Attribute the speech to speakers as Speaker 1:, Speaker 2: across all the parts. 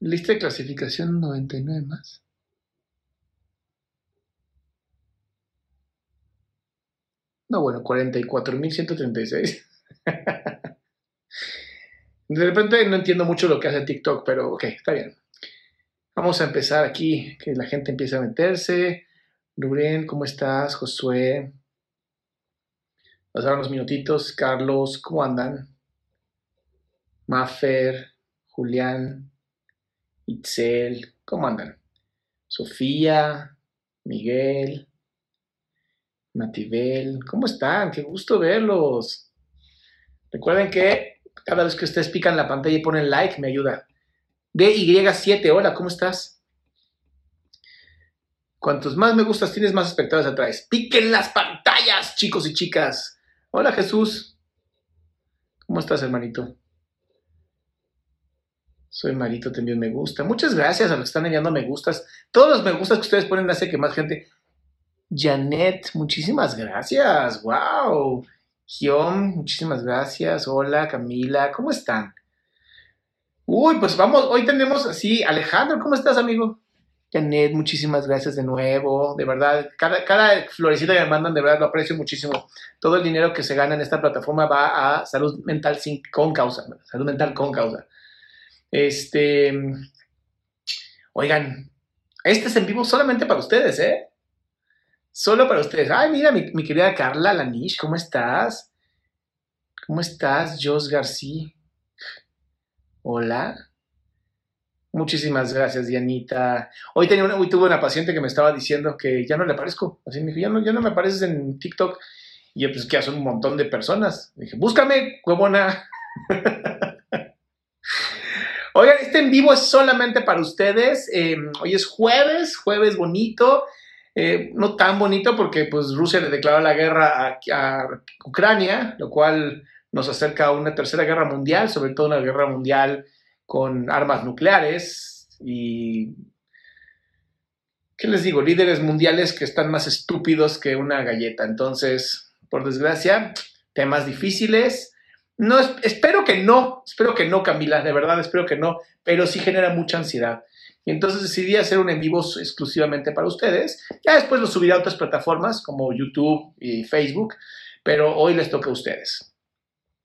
Speaker 1: Lista de clasificación 99 más. No, bueno, 44.136. De repente no entiendo mucho lo que hace TikTok, pero ok, está bien. Vamos a empezar aquí, que la gente empiece a meterse. Rubén, ¿cómo estás? Josué. Pasaron unos minutitos. Carlos, ¿cómo andan? Maffer, Julián, Itzel, ¿cómo andan? Sofía, Miguel, Matibel, ¿cómo están? Qué gusto verlos. Recuerden que cada vez que ustedes pican la pantalla y ponen like, me ayuda. DY7, hola, ¿cómo estás? Cuantos más me gustas tienes, más espectadores atrás. Piquen las pantallas, chicos y chicas. Hola, Jesús. ¿Cómo estás, hermanito? Soy Marito, te envío un me gusta. Muchas gracias a los que están enviando me gustas. Todos los me gustas que ustedes ponen hace que más gente. Janet, muchísimas gracias. ¡Wow! Gion, muchísimas gracias. Hola, Camila, ¿cómo están? Uy, pues vamos, hoy tenemos así, Alejandro, ¿cómo estás, amigo? Janet, muchísimas gracias de nuevo. De verdad, cada, cada florecita que me mandan, de verdad lo aprecio muchísimo. Todo el dinero que se gana en esta plataforma va a salud mental con causa. Salud mental con causa. Este. Oigan, este es en vivo solamente para ustedes, ¿eh? Solo para ustedes. Ay, mira, mi, querida Carla Lanish, ¿cómo estás? ¿Cómo estás, Jos García? Hola. Muchísimas gracias, Dianita. Hoy, tenía una, hoy tuve una paciente que me estaba diciendo que ya no le aparezco. Así me dijo, ya no, ya no me apareces en TikTok. Y yo, pues, que son un montón de personas. dije, búscame, huevona. Oigan, este en vivo es solamente para ustedes. Eh, hoy es jueves, jueves bonito. Eh, no tan bonito porque pues Rusia le declaró la guerra a, Ucrania, lo cual nos acerca a una tercera guerra mundial, sobre todo una guerra mundial con armas nucleares y, ¿qué les digo? Líderes mundiales que están más estúpidos que una galleta. Entonces, por desgracia, temas difíciles. No, espero que no, espero que no, Camila, de verdad, espero que no, pero sí genera mucha ansiedad. Y entonces decidí hacer un en vivo exclusivamente para ustedes. Ya después lo subiré a otras plataformas como YouTube y Facebook, pero hoy les toca a ustedes.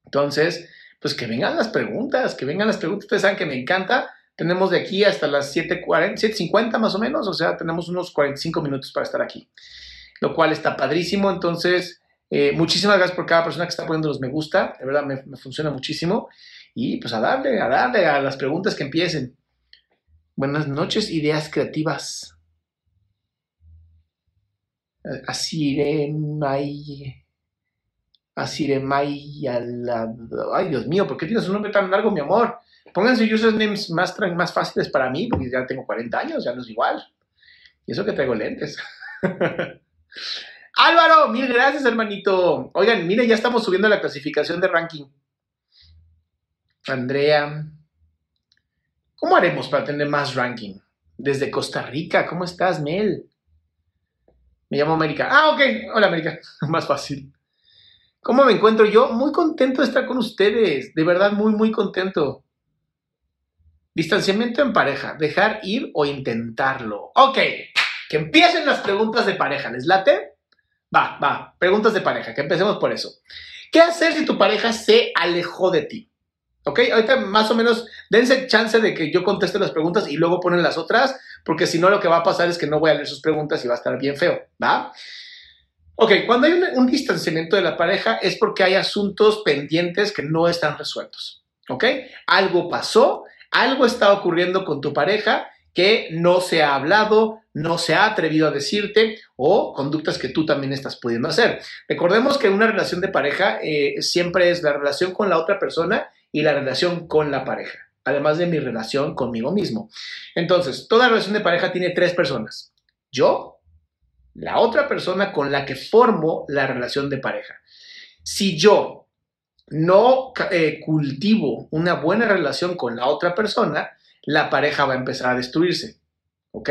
Speaker 1: Entonces, pues que vengan las preguntas, que vengan las preguntas. Ustedes saben que me encanta. Tenemos de aquí hasta las 7.40, 7.50 más o menos, o sea, tenemos unos 45 minutos para estar aquí, lo cual está padrísimo. Entonces, eh, muchísimas gracias por cada persona que está poniendo los me gusta, de verdad me, funciona muchísimo. Y pues a darle, a darle a las preguntas que empiecen. Buenas noches, ideas creativas. Asiremay. Asiremay. Ay, Dios mío, ¿por qué tienes un nombre tan largo, mi amor? Pónganse usernames más, más fáciles para mí, porque ya tengo 40 años, ya no es igual. Y eso que traigo lentes. Álvaro, mil gracias, hermanito. Oigan, miren, ya estamos subiendo la clasificación de ranking. Andrea, ¿Cómo haremos para tener más ranking? Desde Costa Rica, ¿cómo estás, Mel? Me llamo América. Ah, ok. Hola, América. Más fácil. ¿Cómo me encuentro yo? Muy contento de estar con ustedes. De verdad, muy, muy contento. Distanciamiento en pareja. Dejar ir o intentarlo. Ok, que empiecen las preguntas de pareja. ¿Les late? Va, va, preguntas de pareja, que empecemos por eso. ¿Qué hacer si tu pareja se alejó de ti? ¿Ok? Ahorita más o menos dense chance de que yo conteste las preguntas y luego ponen las otras, porque si no lo que va a pasar es que no voy a leer sus preguntas y va a estar bien feo, ¿va? Ok, cuando hay un, distanciamiento de la pareja es porque hay asuntos pendientes que no están resueltos. ¿Ok? Algo pasó, algo está ocurriendo con tu pareja que no se ha hablado, no se ha atrevido a decirte o conductas que tú también estás pudiendo hacer. Recordemos que una relación de pareja eh, siempre es la relación con la otra persona y la relación con la pareja, además de mi relación conmigo mismo. Entonces, toda relación de pareja tiene tres personas. Yo, la otra persona con la que formo la relación de pareja. Si yo no eh, cultivo una buena relación con la otra persona, la pareja va a empezar a destruirse. ¿Ok?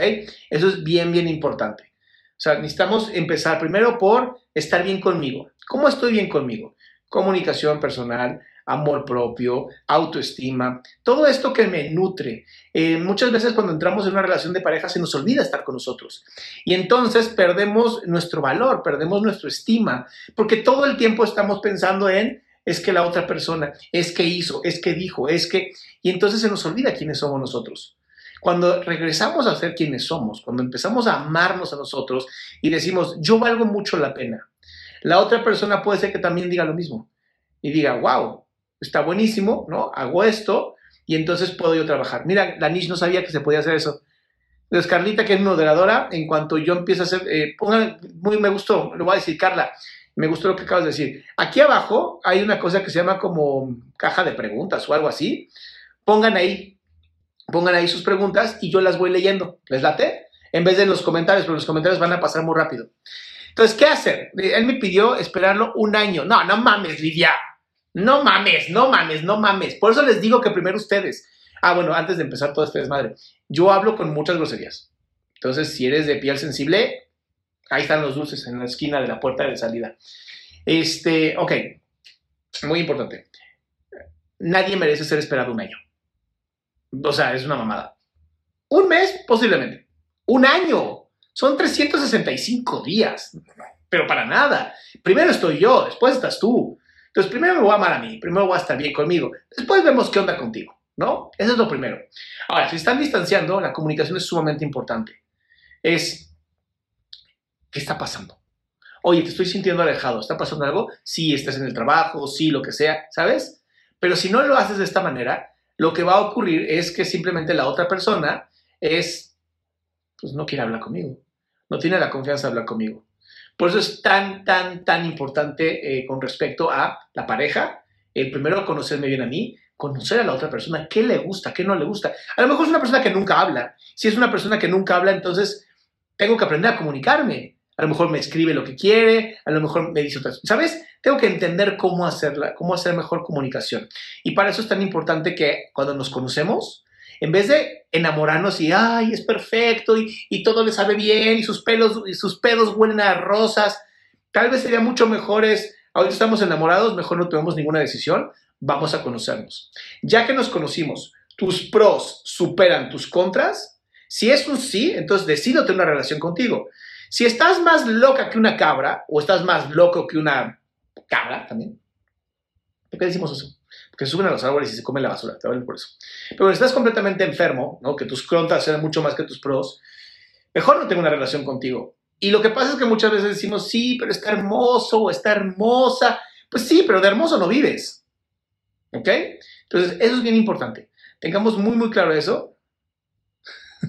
Speaker 1: Eso es bien, bien importante. O sea, necesitamos empezar primero por estar bien conmigo. ¿Cómo estoy bien conmigo? Comunicación personal, amor propio, autoestima, todo esto que me nutre. Eh, muchas veces cuando entramos en una relación de pareja se nos olvida estar con nosotros y entonces perdemos nuestro valor, perdemos nuestra estima, porque todo el tiempo estamos pensando en es que la otra persona, es que hizo, es que dijo, es que... Y entonces se nos olvida quiénes somos nosotros. Cuando regresamos a ser quienes somos, cuando empezamos a amarnos a nosotros y decimos, yo valgo mucho la pena, la otra persona puede ser que también diga lo mismo y diga, wow, está buenísimo, ¿no? Hago esto y entonces puedo yo trabajar. Mira, la Nish no sabía que se podía hacer eso. Entonces, Carlita, que es moderadora, en cuanto yo empiezo a hacer, eh, muy me gustó, lo voy a decir, Carla, me gustó lo que acabas de decir. Aquí abajo hay una cosa que se llama como caja de preguntas o algo así. Pongan ahí, pongan ahí sus preguntas y yo las voy leyendo. ¿Les late? En vez de en los comentarios, pero los comentarios van a pasar muy rápido. Entonces, ¿qué hacer? Él me pidió esperarlo un año. No, no mames, Lidia. No mames, no mames, no mames. Por eso les digo que primero ustedes. Ah, bueno, antes de empezar todo este desmadre. Yo hablo con muchas groserías. Entonces, si eres de piel sensible, Ahí están los dulces en la esquina de la puerta de salida. Este, ok, muy importante. Nadie merece ser esperado un año. O sea, es una mamada. Un mes, posiblemente. Un año. Son 365 días. Pero para nada. Primero estoy yo, después estás tú. Entonces, primero me voy a amar a mí, primero voy a estar bien conmigo. Después vemos qué onda contigo, ¿no? Eso es lo primero. Ahora, si están distanciando, la comunicación es sumamente importante. Es ¿Qué está pasando? Oye, te estoy sintiendo alejado. ¿Está pasando algo? Sí, estás en el trabajo, sí, lo que sea, ¿sabes? Pero si no lo haces de esta manera, lo que va a ocurrir es que simplemente la otra persona es, pues no quiere hablar conmigo. No tiene la confianza de hablar conmigo. Por eso es tan, tan, tan importante eh, con respecto a la pareja. El primero, conocerme bien a mí, conocer a la otra persona, qué le gusta, qué no le gusta. A lo mejor es una persona que nunca habla. Si es una persona que nunca habla, entonces tengo que aprender a comunicarme. A lo mejor me escribe lo que quiere, a lo mejor me dice otras ¿Sabes? Tengo que entender cómo hacerla, cómo hacer mejor comunicación. Y para eso es tan importante que cuando nos conocemos, en vez de enamorarnos y, ay, es perfecto y, todo le sabe bien y sus pelos y sus pedos huelen a rosas, tal vez sería mucho mejor es, ahorita estamos enamorados, mejor no tomemos ninguna decisión, vamos a conocernos. Ya que nos conocimos, tus pros superan tus contras, si es un sí, entonces decido tener una relación contigo. Si estás más loca que una cabra, o estás más loco que una cabra también, ¿por qué decimos eso? Porque suben a los árboles y se comen la basura, te por eso. Pero si estás completamente enfermo, ¿no? que tus contras sean mucho más que tus pros, mejor no tengo una relación contigo. Y lo que pasa es que muchas veces decimos, sí, pero está hermoso o está hermosa. Pues sí, pero de hermoso no vives. ¿Ok? Entonces, eso es bien importante. Tengamos muy, muy claro eso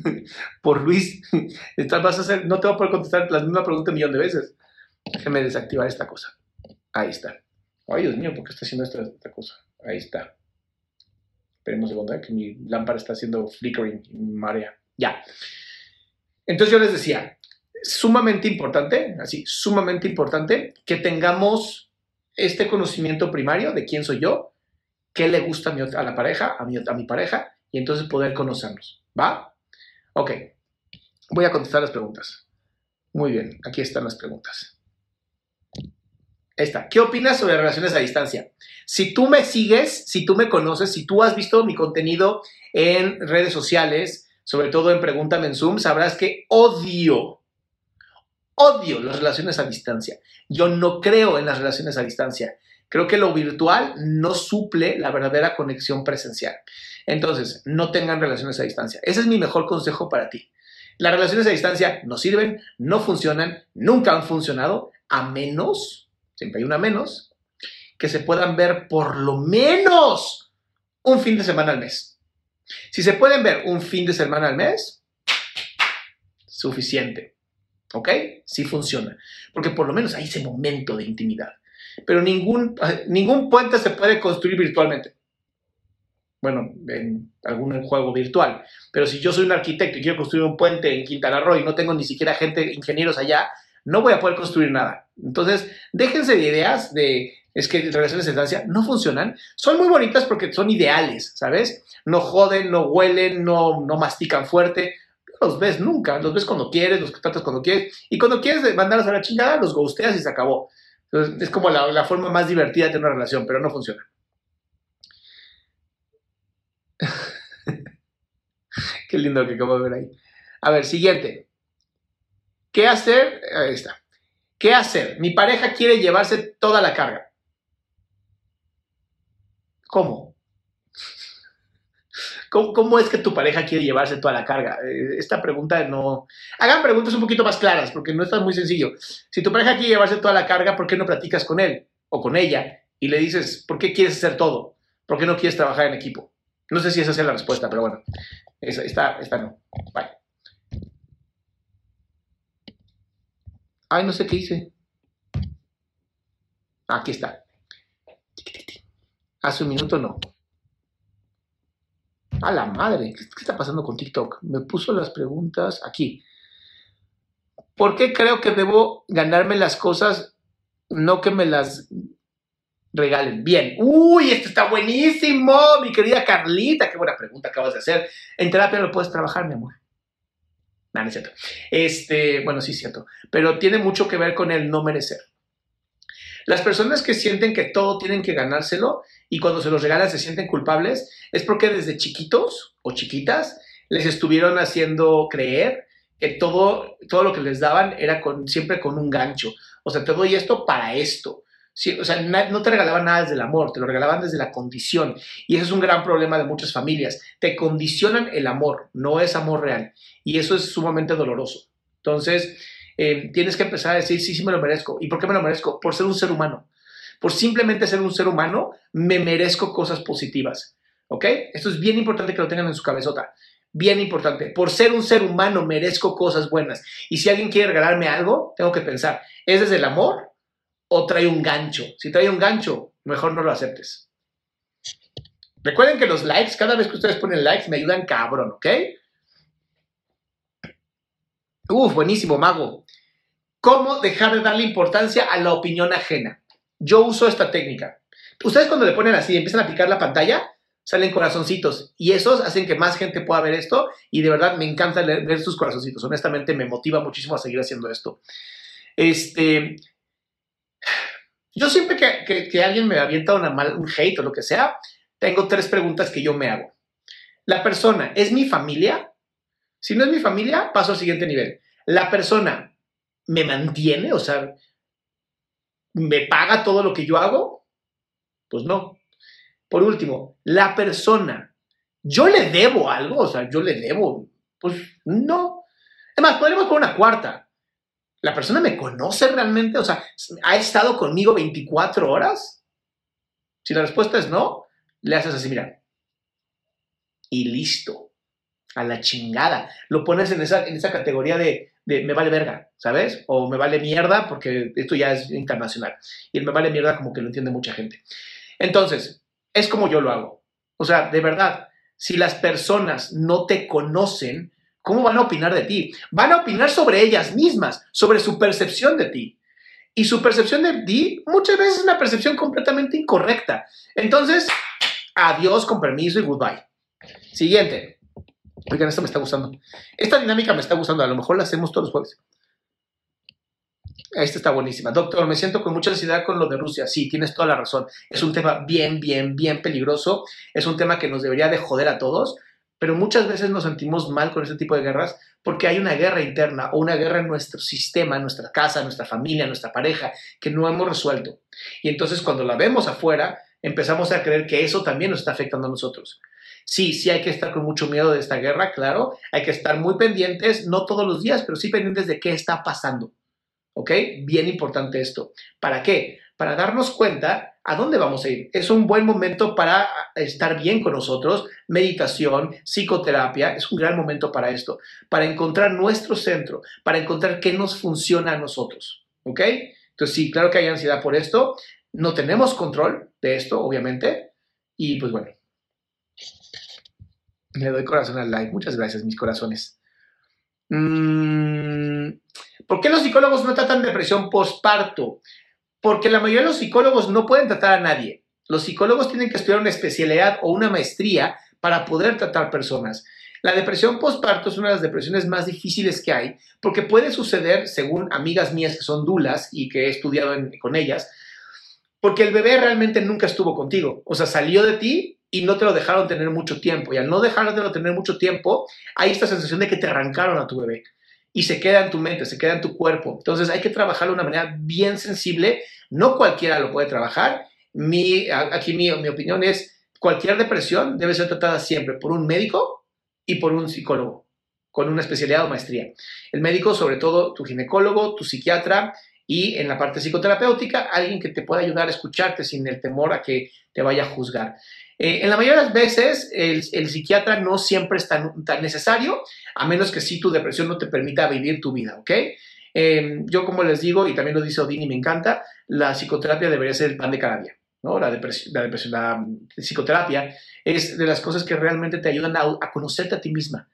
Speaker 1: por Luis, vas a hacer, no te voy a poder contestar la misma pregunta un millón de veces. Déjame desactivar esta cosa. Ahí está. Ay, Dios mío, ¿por qué está haciendo esta, cosa? Ahí está. Esperemos un segundo, ¿eh? que mi lámpara está haciendo flickering, marea. Ya. Entonces yo les decía, sumamente importante, así, sumamente importante que tengamos este conocimiento primario de quién soy yo, qué le gusta a, mi, la pareja, a mi, a mi pareja, y entonces poder conocernos. ¿Va? Ok, voy a contestar las preguntas. Muy bien, aquí están las preguntas. Esta, ¿qué opinas sobre relaciones a distancia? Si tú me sigues, si tú me conoces, si tú has visto mi contenido en redes sociales, sobre todo en Pregúntame en Zoom, sabrás que odio, Odio las relaciones a distancia. Yo no creo en las relaciones a distancia. Creo que lo virtual no suple la verdadera conexión presencial. Entonces, no tengan relaciones a distancia. Ese es mi mejor consejo para ti. Las relaciones a distancia no sirven, no funcionan, nunca han funcionado, a menos, siempre hay una menos, que se puedan ver por lo menos un fin de semana al mes. Si se pueden ver un fin de semana al mes, suficiente. ¿Ok? Sí funciona. Porque por lo menos hay ese momento de intimidad. Pero ningún, ningún puente se puede construir virtualmente. Bueno, en algún juego virtual. Pero si yo soy un arquitecto y quiero construir un puente en Quintana Roo y no tengo ni siquiera gente, ingenieros allá, no voy a poder construir nada. Entonces, déjense de ideas de es que relaciones de distancia no funcionan. Son muy bonitas porque son ideales, ¿sabes? No joden, no huelen, no, no mastican fuerte. No los ves nunca, los ves cuando quieres, los tratas cuando quieres. Y cuando quieres mandarlos a la chingada, los ghosteas y se acabó. Entonces, es como la, forma más divertida de tener una relación, pero no funciona. Qué lindo que acabo de ver ahí. A ver, siguiente. ¿Qué hacer? Ahí está. ¿Qué hacer? Mi pareja quiere llevarse toda la carga. ¿Cómo? ¿Cómo, es que tu pareja quiere llevarse toda la carga? Eh, esta pregunta no... Hagan preguntas un poquito más claras, porque no es tan muy sencillo. Si tu pareja quiere llevarse toda la carga, ¿por qué no platicas con él o con ella y le dices, ¿por qué quieres hacer todo? ¿Por qué no quieres trabajar en equipo? No sé si esa sea la respuesta, pero bueno, esta, esta no. Bye. Ay, no sé qué hice. Aquí está. Hace un minuto no. A la madre, ¿qué, está pasando con TikTok? Me puso las preguntas aquí. ¿Por qué creo que debo ganarme las cosas, no que me las regalen? Bien. Uy, esto está buenísimo, mi querida Carlita. Qué buena pregunta acabas de hacer. En terapia lo puedes trabajar, mi amor. No, no es cierto. Este, bueno, sí es cierto. Pero tiene mucho que ver con el no merecer. Las personas que sienten que todo tienen que ganárselo y cuando se los regalan se sienten culpables es porque desde chiquitos o chiquitas les estuvieron haciendo creer que todo, todo lo que les daban era siempre con un gancho. O sea, te doy esto para esto. o sea, no te regalaban nada desde el amor, te lo regalaban desde la condición. Y ese es un gran problema de muchas familias. Te condicionan el amor, no es amor real. Y eso es sumamente doloroso. Entonces, eh, tienes que empezar a decir, sí, sí me lo merezco. ¿Y por qué me lo merezco? Por ser un ser humano. Por simplemente ser un ser humano, me merezco cosas positivas. ¿Ok? Esto es bien importante que lo tengan en su cabezota. Bien importante. Por ser un ser humano, merezco cosas buenas. Y si alguien quiere regalarme algo, tengo que pensar, ¿es desde el amor o trae un gancho? Si trae un gancho, mejor no lo aceptes. Recuerden que los likes, cada vez que ustedes ponen likes, me ayudan cabrón, ¿ok? Uf, buenísimo, mago. ¿Cómo dejar de darle importancia a la opinión ajena? Yo uso esta técnica. Ustedes cuando le ponen así, empiezan a picar la pantalla, salen corazoncitos y esos hacen que más gente pueda ver esto y de verdad me encanta ver sus corazoncitos. Honestamente me motiva muchísimo a seguir haciendo esto. Este, yo siempre que, alguien me avienta una un hate o lo que sea, tengo tres preguntas que yo me hago. La persona, ¿es mi familia? Si no es mi familia, paso al siguiente nivel. La persona me mantiene, o sea, me paga todo lo que yo hago, pues no. Por último, la persona, yo le debo algo, o sea, yo le debo, pues no. Además, podríamos poner una cuarta. ¿La persona me conoce realmente? O sea, ¿ha estado conmigo 24 horas? Si la respuesta es no, le haces así, mira. Y listo a la chingada. Lo pones en esa, en esa categoría de, me vale verga, ¿sabes? O me vale mierda, porque esto ya es internacional. Y el me vale mierda como que lo entiende mucha gente. Entonces, es como yo lo hago. O sea, de verdad, si las personas no te conocen, ¿cómo van a opinar de ti? Van a opinar sobre ellas mismas, sobre su percepción de ti. Y su percepción de ti muchas veces es una percepción completamente incorrecta. Entonces, adiós, con permiso y goodbye. Siguiente. Oigan, esto me está gustando. Esta dinámica me está gustando. A lo mejor la hacemos todos los jueves. Esta está buenísima. Doctor, me siento con mucha ansiedad con lo de Rusia. Sí, tienes toda la razón. Es un tema bien, bien, bien peligroso. Es un tema que nos debería de joder a todos. pero muchas veces nos sentimos mal con este tipo de guerras porque hay una guerra interna o una guerra en nuestro sistema, en nuestra casa, en nuestra familia, en nuestra pareja, que no hemos resuelto. Y entonces cuando la vemos afuera, empezamos a creer que eso también nos está afectando a nosotros. Sí, sí hay que estar con mucho miedo de esta guerra, claro. Hay que estar muy pendientes, no todos los días, pero sí pendientes de qué está pasando. ¿Ok? Bien importante esto. ¿Para qué? Para darnos cuenta a dónde vamos a ir. Es un buen momento para estar bien con nosotros. Meditación, psicoterapia, es un gran momento para esto. Para encontrar nuestro centro, para encontrar qué nos funciona a nosotros. ¿Ok? Entonces, sí, claro que hay ansiedad por esto. No tenemos control de esto, obviamente. Y pues bueno, le doy corazón al like. Muchas gracias, mis corazones. Mm, ¿Por qué los psicólogos no tratan depresión postparto? Porque la mayoría de los psicólogos no pueden tratar a nadie. Los psicólogos tienen que estudiar una especialidad o una maestría para poder tratar personas. La depresión postparto es una de las depresiones más difíciles que hay porque puede suceder, según amigas mías que son dulas y que he estudiado con ellas, porque el bebé realmente nunca estuvo contigo. O sea, salió de ti y no te lo dejaron tener mucho tiempo. Y al no dejártelo tener mucho tiempo, hay esta sensación de que te arrancaron a tu bebé y se queda en tu mente, se queda en tu cuerpo. Entonces hay que trabajarlo de una manera bien sensible. No cualquiera lo puede trabajar. Mi, aquí mi, mi opinión es, cualquier depresión debe ser tratada siempre por un médico y por un psicólogo con una especialidad o maestría. El médico, sobre todo tu ginecólogo, tu psiquiatra y en la parte psicoterapéutica, alguien que te pueda ayudar a escucharte sin el temor a que te vaya a juzgar. Eh, en la mayoría de las veces, el, psiquiatra no siempre es tan, necesario, a menos que sí tu depresión no te permita vivir tu vida, ¿ok? Em, yo, como les digo, y también lo dice Odín y me encanta, la psicoterapia debería ser el pan de cada día, ¿no? La depresión, la, depresión, la psicoterapia es de las cosas que realmente te ayudan a, a conocerte a ti misma.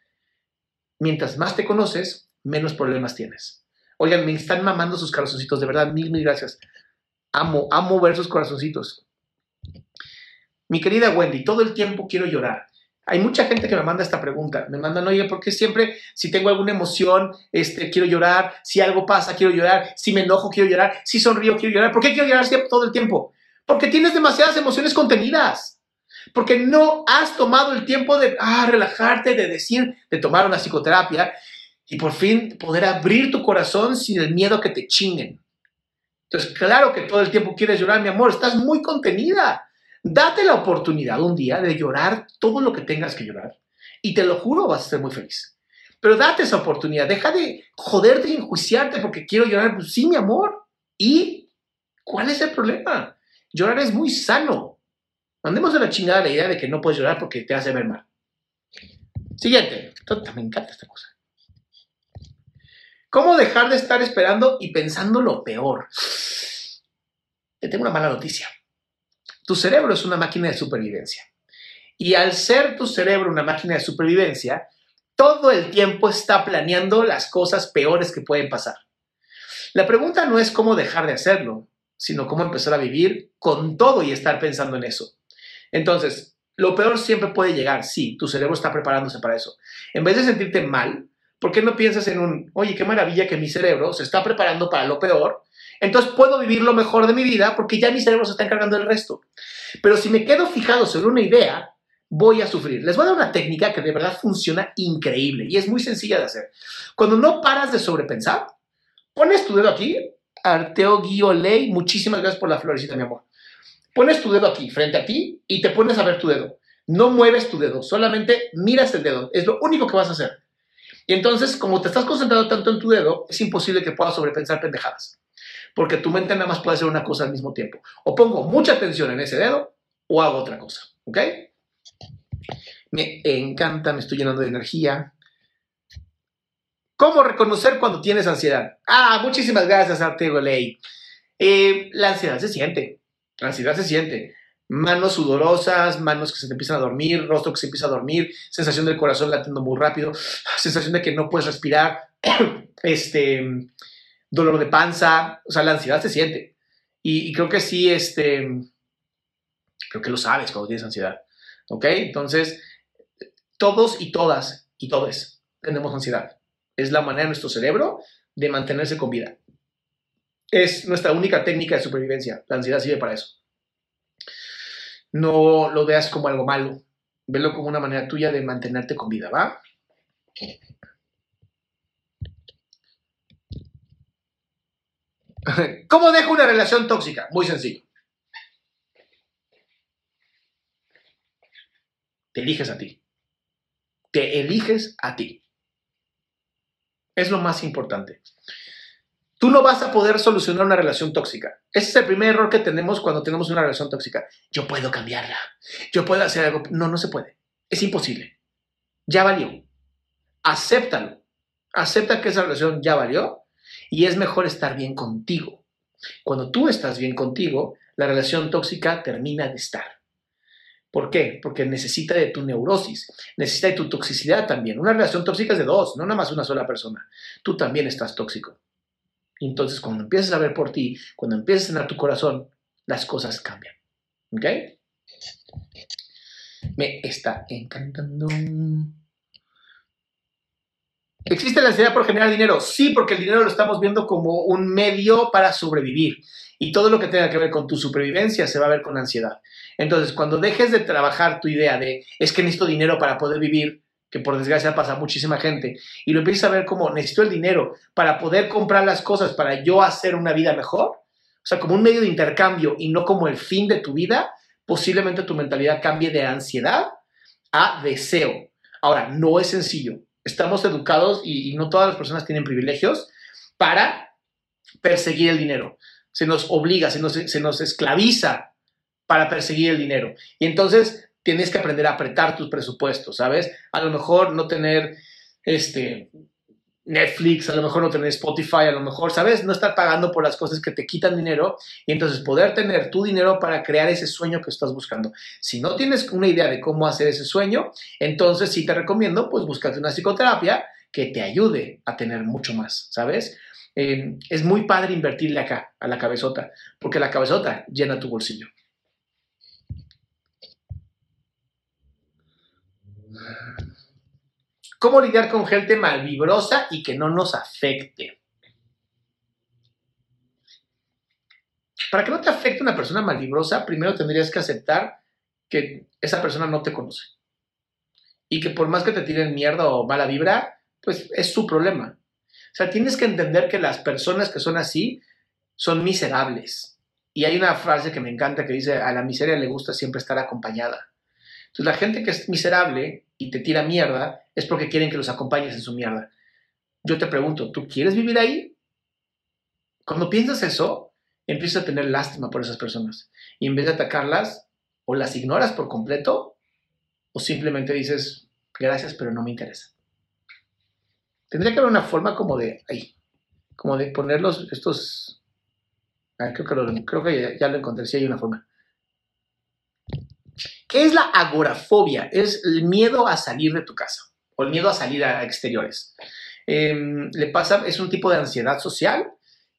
Speaker 1: Mientras más te conoces, menos problemas tienes. Oigan, me están mamando sus corazoncitos, de verdad, mil, mil gracias. Amo, amo ver sus corazoncitos. Mi querida Wendy, todo el tiempo quiero llorar. Hay mucha gente que me manda esta pregunta. Me mandan, oye, ¿por qué siempre si tengo alguna emoción, este, quiero llorar? Si algo pasa, quiero llorar. Si me enojo, quiero llorar. Si sonrío, quiero llorar. ¿Por qué quiero llorar todo el tiempo? Porque tienes demasiadas emociones contenidas. Porque no has tomado el tiempo de ah, relajarte, de decir, de tomar una psicoterapia y por fin poder abrir tu corazón sin el miedo que te chinguen. Entonces, claro que todo el tiempo quieres llorar, mi amor. Estás muy contenida. Date la oportunidad un día de llorar todo lo que tengas que llorar y te lo juro vas a ser muy feliz. Pero date esa oportunidad, deja de joderte y enjuiciarte porque quiero llorar. Pues sí, mi amor. ¿Y cuál es el problema? Llorar es muy sano. Mandemos a la chingada la idea de que no puedes llorar porque te hace ver mal. Siguiente. Me encanta esta cosa. ¿Cómo dejar de estar esperando y pensando lo peor? Te tengo una mala noticia. Tu cerebro es una máquina de supervivencia. Y al ser tu cerebro una máquina de supervivencia, todo el tiempo está planeando las cosas peores que pueden pasar. La pregunta no es cómo dejar de hacerlo, sino cómo empezar a vivir con todo y estar pensando en eso. Entonces, lo peor siempre puede llegar, sí, tu cerebro está preparándose para eso. En vez de sentirte mal, ¿por qué no piensas en un, oye, qué maravilla que mi cerebro se está preparando para lo peor entonces puedo vivir lo mejor de mi vida porque ya mi cerebro se está encargando del resto. Pero si me quedo fijado sobre una idea, voy a sufrir. Les voy a dar una técnica que de verdad funciona increíble y es muy sencilla de hacer. Cuando no paras de sobrepensar, pones tu dedo aquí, Arteo Guío Ley, muchísimas gracias por la florecita, mi amor. Pones tu dedo aquí, frente a ti, y te pones a ver tu dedo. No mueves tu dedo, solamente miras el dedo. Es lo único que vas a hacer. Y entonces, como te estás concentrado tanto en tu dedo, es imposible que puedas sobrepensar pendejadas porque tu mente nada más puede hacer una cosa al mismo tiempo. O pongo mucha atención en ese dedo o hago otra cosa, ¿ok? Me encanta, me estoy llenando de energía. ¿Cómo reconocer cuando tienes ansiedad? Ah, muchísimas gracias, Artego Ley. Eh, la ansiedad se siente, la ansiedad se siente. Manos sudorosas, manos que se empiezan a dormir, rostro que se empieza a dormir, sensación del corazón latiendo muy rápido, sensación de que no puedes respirar, este, dolor de panza, o sea, la ansiedad se siente. Y, creo que sí, este, creo que lo sabes cuando tienes ansiedad, ¿ok? Entonces, todos y todas y todos tenemos ansiedad. Es la manera de nuestro cerebro de mantenerse con vida. Es nuestra única técnica de supervivencia. La ansiedad sirve para eso. No lo veas como algo malo. Velo como una manera tuya de mantenerte con vida, ¿va? ¿Cómo dejo una relación tóxica? Muy sencillo. Te eliges a ti. Te eliges a ti. Es lo más importante. Tú no vas a poder solucionar una relación tóxica. Ese es el primer error que tenemos cuando tenemos una relación tóxica. Yo puedo cambiarla. Yo puedo hacer algo. No, no se puede. Es imposible. Ya valió. Acéptalo. Acepta que esa relación ya valió y es mejor estar bien contigo. Cuando tú estás bien contigo, la relación tóxica termina de estar. ¿Por qué? Porque necesita de tu neurosis, necesita de tu toxicidad también. Una relación tóxica es de dos, no nada más una sola persona. Tú también estás tóxico. Entonces, cuando empiezas a ver por ti, cuando empiezas a cenar tu corazón, las cosas cambian. ¿Ok? Me está encantando. ¿Existe la ansiedad por generar dinero? Sí, porque el dinero lo estamos viendo como un medio para sobrevivir. Y todo lo que tenga que ver con tu supervivencia se va a ver con ansiedad. Entonces, cuando dejes de trabajar tu idea de es que necesito dinero para poder vivir, que por desgracia pasa a muchísima gente, y lo empieces a ver como necesito el dinero para poder comprar las cosas, para yo hacer una vida mejor, o sea, como un medio de intercambio y no como el fin de tu vida, posiblemente tu mentalidad cambie de ansiedad a deseo. Ahora, no es sencillo. Estamos educados y, no todas las personas tienen privilegios para perseguir el dinero. Se nos obliga, se nos, se nos esclaviza para perseguir el dinero. Y entonces tienes que aprender a apretar tus presupuestos, ¿sabes? A lo mejor no tener este Netflix, a lo mejor no tener Spotify, a lo mejor, ¿sabes? No estar pagando por las cosas que te quitan dinero y entonces poder tener tu dinero para crear ese sueño que estás buscando. Si no tienes una idea de cómo hacer ese sueño, entonces sí te recomiendo, pues búscate una psicoterapia que te ayude a tener mucho más, ¿sabes? Eh, es muy padre invertirle acá, a la cabezota, porque la cabezota llena tu bolsillo. ¿Cómo lidiar con gente malvibrosa y que no nos afecte? Para que no te afecte una persona malvibrosa, primero tendrías que aceptar que esa persona no te conoce. Y que por más que te tiren mierda o mala vibra, pues es su problema. O sea, tienes que entender que las personas que son así son miserables. Y hay una frase que me encanta que dice, a la miseria le gusta siempre estar acompañada. Entonces la gente que es miserable y te tira mierda es porque quieren que los acompañes en su mierda. Yo te pregunto, ¿tú quieres vivir ahí? Cuando piensas eso, empiezas a tener lástima por esas personas. Y en vez de atacarlas, o las ignoras por completo, o simplemente dices, gracias, pero no me interesa. Tendría que haber una forma como de, ahí, como de ponerlos estos, ah, creo que, creo que ya, lo encontré, si hay una forma. ¿Qué es la agorafobia? Es el miedo a salir de tu casa o el miedo a salir a exteriores. Em, le pasa, es un tipo de ansiedad social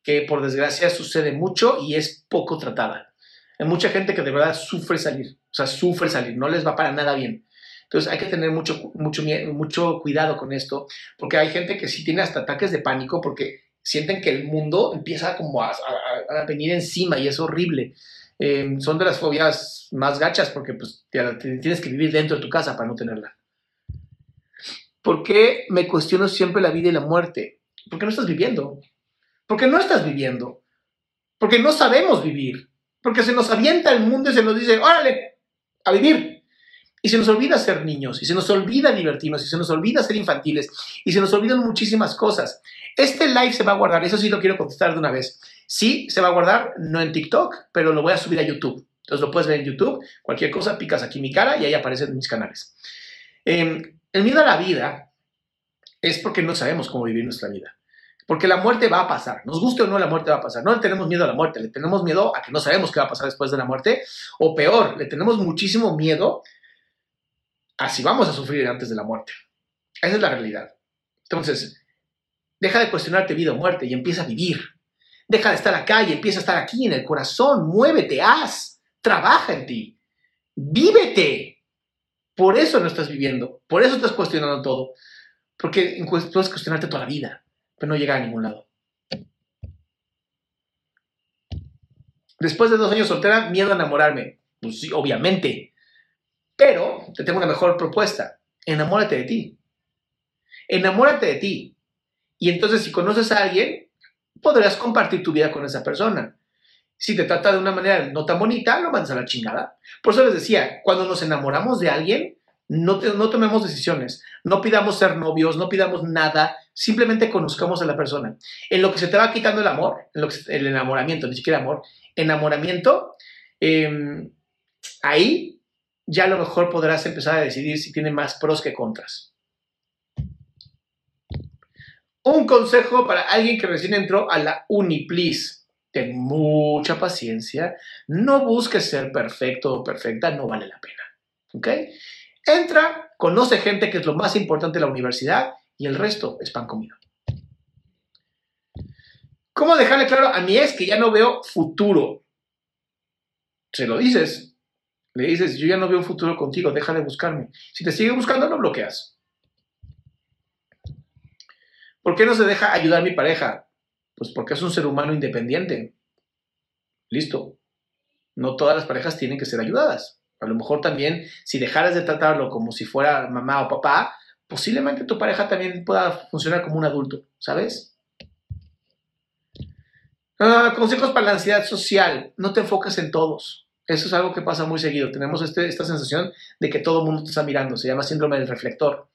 Speaker 1: que por desgracia sucede mucho y es poco tratada. Hay mucha gente que de verdad sufre salir, o sea, sufre salir, no les va para nada bien. Entonces hay que tener mucho, mucho, mucho cuidado con esto, porque hay gente que sí tiene hasta ataques de pánico porque sienten que el mundo empieza como a, a venir encima y es horrible. Em, son de las fobias más gachas porque pues, tienes que vivir dentro de tu casa para no tenerla. ¿Por qué me cuestiono siempre la vida y la muerte? Porque no estás viviendo. Porque no estás viviendo. Porque no sabemos vivir. Porque se nos avienta el mundo y se nos dice, órale, a vivir. Y se nos olvida ser niños, y se nos olvida divertirnos, y se nos olvida ser infantiles, y se nos olvidan muchísimas cosas. Este live se va a guardar, eso sí lo quiero contestar de una vez. Sí, se va a guardar, no en TikTok, pero lo voy a subir a YouTube. Entonces lo puedes ver en YouTube. Cualquier cosa, picas aquí mi cara y ahí aparecen mis canales. Em, el miedo a la vida es porque no sabemos cómo vivir nuestra vida. Porque la muerte va a pasar. Nos guste o no, la muerte va a pasar. No le tenemos miedo a la muerte, le tenemos miedo a que no sabemos qué va a pasar después de la muerte. O peor, le tenemos muchísimo miedo a si vamos a sufrir antes de la muerte. Esa es la realidad. Entonces, deja de cuestionarte vida o muerte y empieza a vivir. Deja de estar acá y empieza a estar aquí en el corazón. Muévete, haz, trabaja en ti. Vívete. Por eso no estás viviendo. Por eso estás cuestionando todo. Porque puedes cuestionarte toda la vida, pero no llegar a ningún lado. Después de dos años soltera, miedo a enamorarme. Pues sí, obviamente. Pero te tengo una mejor propuesta. Enamórate de ti. Enamórate de ti. Y entonces si conoces a alguien, podrás compartir tu vida con esa persona. Si te trata de una manera no tan bonita, lo mandas a la chingada. Por eso les decía, cuando nos enamoramos de alguien, no, tomemos decisiones, no pidamos ser novios, no pidamos nada, simplemente conozcamos a la persona. En lo que se te va quitando el amor, en lo que el enamoramiento, ni siquiera amor, enamoramiento, em, ahí ya a lo mejor podrás empezar a decidir si tiene más pros que contras. Un consejo para alguien que recién entró a la uni, please. Ten mucha paciencia. No busques ser perfecto o perfecta, no vale la pena. ¿Ok? Entra, conoce gente que es lo más importante de la universidad y el resto es pan comido. ¿Cómo dejarle claro a mi ex que ya no veo futuro? Se lo dices. Le dices, yo ya no veo futuro contigo, deja de buscarme. Si te sigue buscando, lo bloqueas. ¿Por qué no se deja ayudar mi pareja? Pues porque es un ser humano independiente. Listo. No todas las parejas tienen que ser ayudadas. A lo mejor también, si dejaras de tratarlo como si fuera mamá o papá, posiblemente tu pareja también pueda funcionar como un adulto, ¿sabes? Ah, consejos para la ansiedad social. No te enfoques en todos. Eso es algo que pasa muy seguido. Tenemos este, esta sensación de que todo el mundo te está mirando. Se llama síndrome del reflector.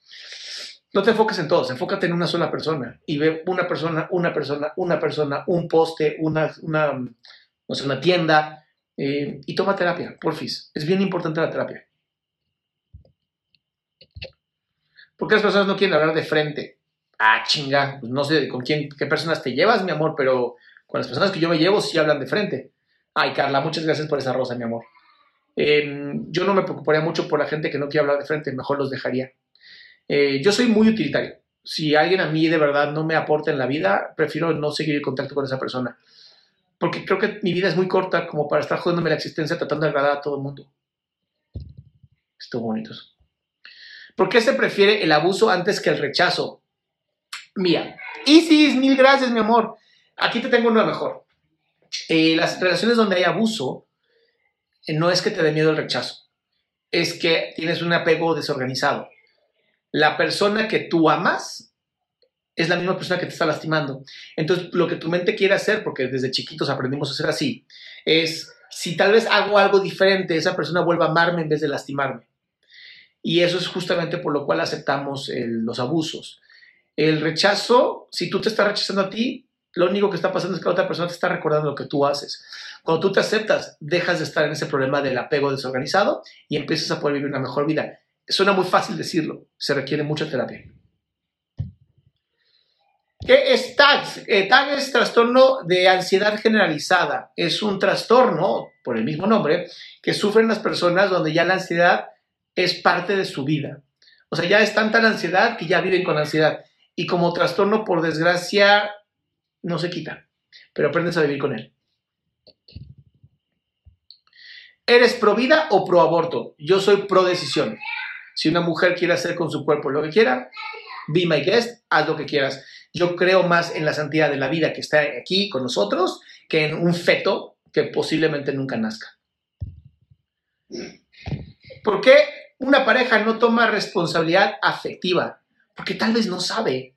Speaker 1: No te enfoques en todos, enfócate en una sola persona y ve una persona, una persona, una persona, un poste, una, una, una tienda, eh, y toma terapia, porfis. Es bien importante la terapia. ¿Por qué las personas no quieren hablar de frente? Ah, chinga, pues no sé con quién, qué personas te llevas, mi amor, pero con las personas que yo me llevo sí hablan de frente. Ay, Carla, muchas gracias por esa rosa, mi amor. Em, yo no me preocuparía mucho por la gente que no quiere hablar de frente, mejor los dejaría. Eh, yo soy muy utilitario. Si alguien a mí de verdad no me aporta en la vida, prefiero no seguir el contacto con esa persona porque creo que mi vida es muy corta como para estar jodiéndome la existencia tratando de agradar a todo el mundo. Estuvo bonito ¿Por qué se prefiere el abuso antes que el rechazo? Mía. Isis, mil gracias, mi amor. Aquí te tengo una mejor. Eh, las relaciones donde hay abuso eh, no es que te dé miedo el rechazo, es que tienes un apego desorganizado. La persona que tú amas es la misma persona que te está lastimando. Entonces, lo que tu mente quiere hacer, porque desde chiquitos aprendimos a ser así, es si tal vez hago algo diferente, esa persona vuelva a amarme en vez de lastimarme. Y eso es justamente por lo cual aceptamos los abusos. El rechazo, si tú te estás rechazando a ti, lo único que está pasando es que la otra persona te está recordando lo que tú haces. Cuando tú te aceptas, dejas de estar en ese problema del apego desorganizado y empiezas a poder vivir una mejor vida. Suena muy fácil decirlo, se requiere mucha terapia. ¿Qué es TAG? Eh, TAG es trastorno de ansiedad generalizada. Es un trastorno, por el mismo nombre, que sufren las personas donde ya la ansiedad es parte de su vida. O sea, ya es tanta la ansiedad que ya viven con ansiedad. Y como trastorno, por desgracia, no se quita, pero aprendes a vivir con él. ¿Eres pro vida o pro aborto? Yo soy pro decisión. Si una mujer quiere hacer con su cuerpo lo que quiera, be my guest, haz lo que quieras. Yo creo más en la santidad de la vida que está aquí con nosotros que en un feto que posiblemente nunca nazca. ¿Por qué una pareja no toma responsabilidad afectiva? Porque tal vez no sabe.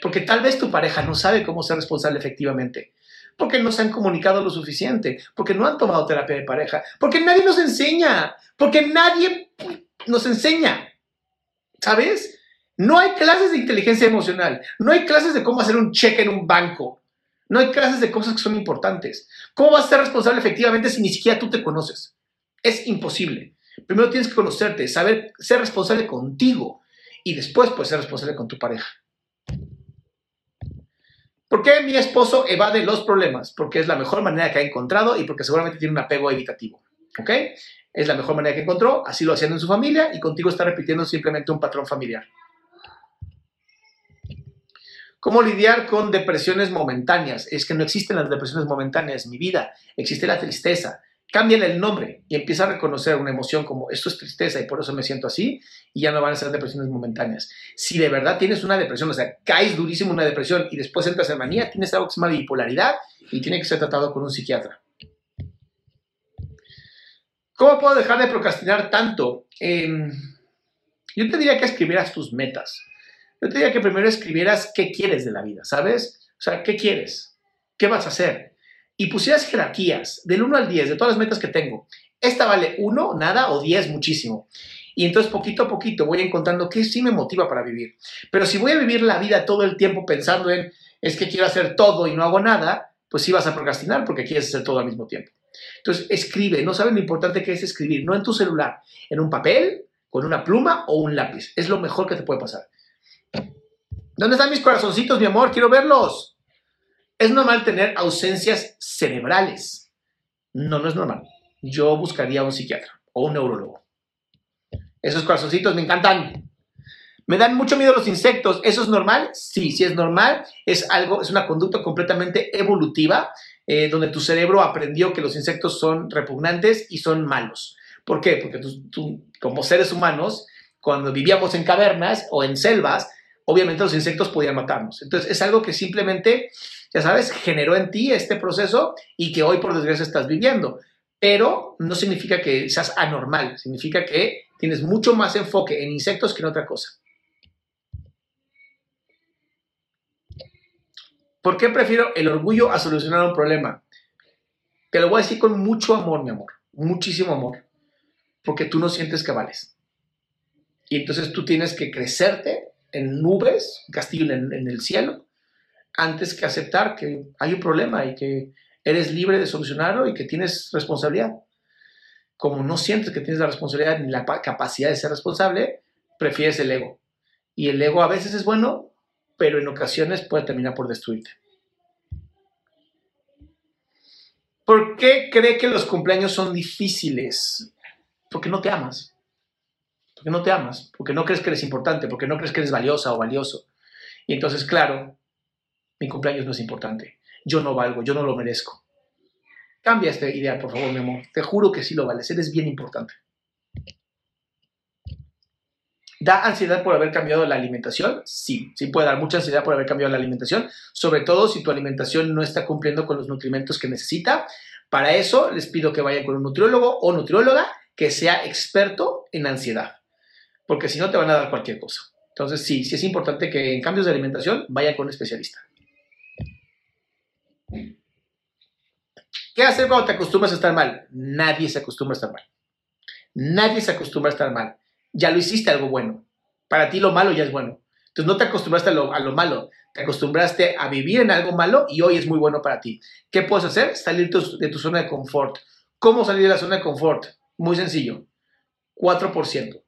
Speaker 1: Porque tal vez tu pareja no sabe cómo ser responsable efectivamente. Porque no se han comunicado lo suficiente. Porque no han tomado terapia de pareja. Porque nadie nos enseña. Porque nadie nos enseña. ¿Sabes? No hay clases de inteligencia emocional, no hay clases de cómo hacer un cheque en un banco, no hay clases de cosas que son importantes. ¿Cómo vas a ser responsable efectivamente si ni siquiera tú te conoces? Es imposible. Primero tienes que conocerte, saber ser responsable contigo y después puedes ser responsable con tu pareja. ¿Por qué mi esposo evade los problemas? Porque es la mejor manera que ha encontrado y porque seguramente tiene un apego evitativo. ¿Ok? Es la mejor manera que encontró, así lo haciendo en su familia y contigo está repitiendo simplemente un patrón familiar. ¿Cómo lidiar con depresiones momentáneas? Es que no existen las depresiones momentáneas en mi vida, existe la tristeza. Cámbiale el nombre y empieza a reconocer una emoción como esto es tristeza y por eso me siento así y ya no van a ser depresiones momentáneas. Si de verdad tienes una depresión, o sea, caes durísimo en una depresión y después entras en manía, tienes algo que se llama bipolaridad y tiene que ser tratado con un psiquiatra. ¿Cómo puedo dejar de procrastinar tanto? Em, yo te diría que escribieras tus metas. Yo te diría que primero escribieras qué quieres de la vida, ¿sabes? O sea, ¿qué quieres? ¿Qué vas a hacer? Y pusieras jerarquías del 1 al 10 de todas las metas que tengo. Esta vale 1, nada, o 10, muchísimo. Y entonces poquito a poquito voy encontrando qué sí me motiva para vivir. Pero si voy a vivir la vida todo el tiempo pensando en es que quiero hacer todo y no hago nada, pues sí vas a procrastinar porque quieres hacer todo al mismo tiempo. Entonces, escribe, no sabes lo importante que es escribir, no en tu celular, en un papel, con una pluma o un lápiz. Es lo mejor que te puede pasar. ¿Dónde están mis corazoncitos, mi amor? Quiero verlos. Es normal tener ausencias cerebrales. No, no es normal. Yo buscaría un psiquiatra o un neurólogo. Esos corazoncitos me encantan. Me dan mucho miedo los insectos. ¿Eso es normal? Sí, sí es normal. Es algo, es una conducta completamente evolutiva eh, donde tu cerebro aprendió que los insectos son repugnantes y son malos. ¿Por qué? Porque tú, como seres humanos, cuando vivíamos en cavernas o en selvas, obviamente los insectos podían matarnos. Entonces es algo que simplemente, ya sabes, generó en ti este proceso y que hoy por desgracia estás viviendo. Pero no significa que seas anormal, significa que tienes mucho más enfoque en insectos que en otra cosa. ¿Por qué prefiero el orgullo a solucionar un problema? Te lo voy a decir con mucho amor, mi amor, muchísimo amor, porque tú no sientes que vales. Y entonces tú tienes que crecerte en nubes, castillo en, en el cielo, antes que aceptar que hay un problema y que eres libre de solucionarlo y que tienes responsabilidad. Como no sientes que tienes la responsabilidad ni la capacidad de ser responsable, prefieres el ego. Y el ego a veces es bueno, pero en ocasiones puede terminar por destruirte. ¿Por qué cree que los cumpleaños son difíciles? Porque no te amas. Porque no te amas. Porque no crees que eres importante. Porque no crees que eres valiosa o valioso. Y entonces, claro, mi cumpleaños no es importante. Yo no valgo, yo no lo merezco. Cambia esta idea, por favor, mi amor. Te juro que sí lo vales. Eres bien importante. ¿Da ansiedad por haber cambiado la alimentación? Sí, sí puede dar mucha ansiedad por haber cambiado la alimentación, sobre todo si tu alimentación no está cumpliendo con los nutrimentos que necesita. Para eso les pido que vayan con un nutriólogo o nutrióloga que sea experto en ansiedad, porque si no te van a dar cualquier cosa. Entonces sí, sí es importante que en cambios de alimentación vayan con un especialista. ¿Qué hacer cuando te acostumbras a estar mal? Nadie se acostumbra a estar mal. Nadie se acostumbra a estar mal ya lo hiciste algo bueno. Para ti lo malo ya es bueno. Entonces no te acostumbraste a lo, malo, te acostumbraste a vivir en algo malo y hoy es muy bueno para ti. ¿Qué puedes hacer? Salir de tu zona de confort. ¿Cómo salir de la zona de confort? Muy sencillo. 4%.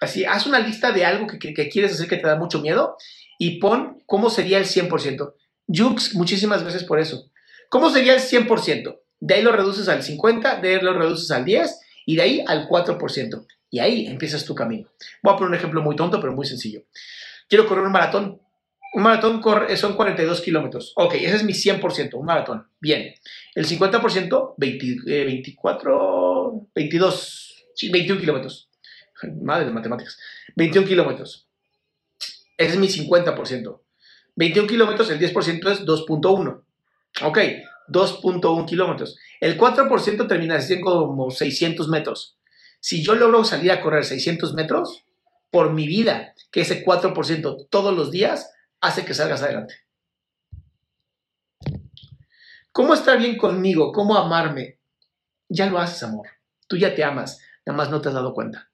Speaker 1: Así, haz una lista de algo que, que, quieres hacer que te da mucho miedo y pon cómo sería el 100%. Jux, muchísimas veces por eso. ¿Cómo sería el 100%? De ahí lo reduces al 50, de ahí lo reduces al 10 y de ahí al 4%. Y ahí empiezas tu camino. Voy a poner un ejemplo muy tonto, pero muy sencillo. Quiero correr un maratón. Un maratón son 42 kilómetros. Ok, ese es mi 100%, un maratón. Bien. El 50%, 24, 22, 21 kilómetros. Madre de matemáticas. 21 kilómetros. Ese es mi 50%. 21 kilómetros, el 10% es 2.1. Ok, 2.1 kilómetros. El 4% termina siendo como 600 metros. Si yo logro salir a correr 600 metros, por mi vida, que ese 4% todos los días hace que salgas adelante. ¿Cómo estar bien conmigo? ¿Cómo amarme? Ya lo haces, amor. Tú ya te amas, nada más no te has dado cuenta.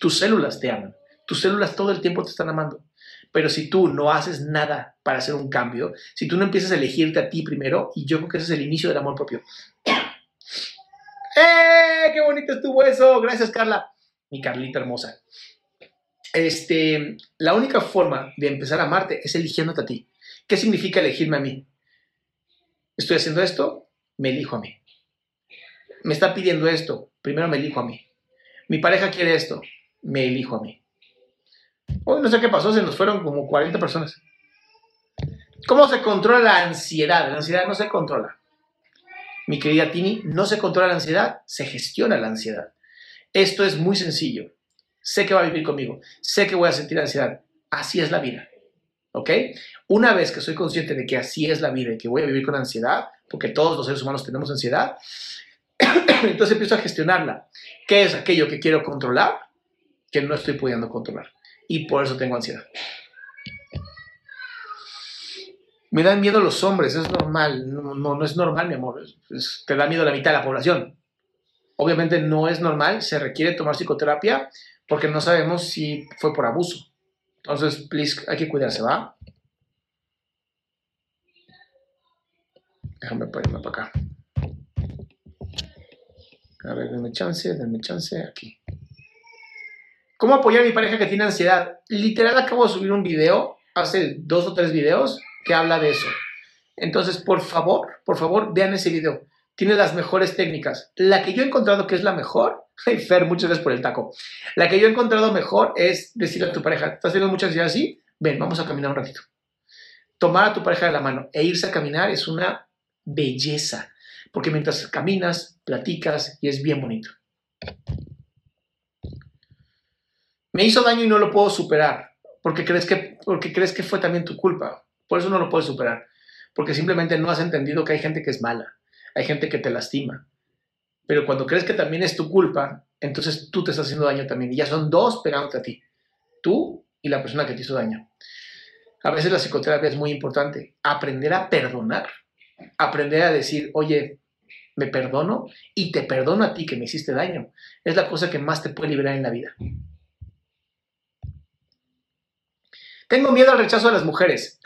Speaker 1: Tus células te aman. Tus células todo el tiempo te están amando. Pero si tú no haces nada para hacer un cambio, si tú no empiezas a elegirte a ti primero, y yo creo que ese es el inicio del amor propio, ¡Eh! ¡Qué bonito estuvo eso! Gracias, Carla. Mi Carlita hermosa. Este, la única forma de empezar a amarte es eligiéndote a ti. ¿Qué significa elegirme a mí? Estoy haciendo esto, me elijo a mí. Me está pidiendo esto, primero me elijo a mí. Mi pareja quiere esto, me elijo a mí. Hoy no sé qué pasó, se nos fueron como 40 personas. ¿Cómo se controla la ansiedad? La ansiedad no se controla. Mi querida Tini, no se controla la ansiedad, se gestiona la ansiedad. Esto es muy sencillo. Sé que va a vivir conmigo, sé que voy a sentir ansiedad. Así es la vida. ¿Ok? Una vez que soy consciente de que así es la vida y que voy a vivir con ansiedad, porque todos los seres humanos tenemos ansiedad, Entonces empiezo a gestionarla. ¿Qué es aquello que quiero controlar? Que no estoy pudiendo controlar. Y por eso tengo ansiedad. Me dan miedo los hombres, es normal. No, no, es normal, mi amor. te da miedo la mitad de la población. Obviamente no es normal, se requiere tomar psicoterapia porque no sabemos si fue por abuso. Entonces, please, hay que cuidarse, ¿va? Déjame ponerme para acá. A ver, denme chance, denme chance aquí. ¿Cómo apoyar a mi pareja que tiene ansiedad? Literal, acabo de subir un video, hace dos o tres videos, que habla de eso. Entonces, por favor, por favor, vean ese video. Tiene las mejores técnicas. La que yo he encontrado que es la mejor, Fer, muchas gracias por el taco. La que yo he encontrado mejor es decirle a tu pareja, ¿estás teniendo mucha ansiedad así? Ven, vamos a caminar un ratito. Tomar a tu pareja de la mano e irse a caminar es una belleza, porque mientras caminas, platicas y es bien bonito. Me hizo daño y no lo puedo superar, porque crees que, porque crees que fue también tu culpa. Por eso no lo puedes superar, porque simplemente no has entendido que hay gente que es mala, hay gente que te lastima. Pero cuando crees que también es tu culpa, entonces tú te estás haciendo daño también. Y ya son dos pegándote a ti, tú y la persona que te hizo daño. A veces la psicoterapia es muy importante. Aprender a perdonar. Aprender a decir, oye, me perdono y te perdono a ti que me hiciste daño. Es la cosa que más te puede liberar en la vida. Tengo miedo al rechazo de las mujeres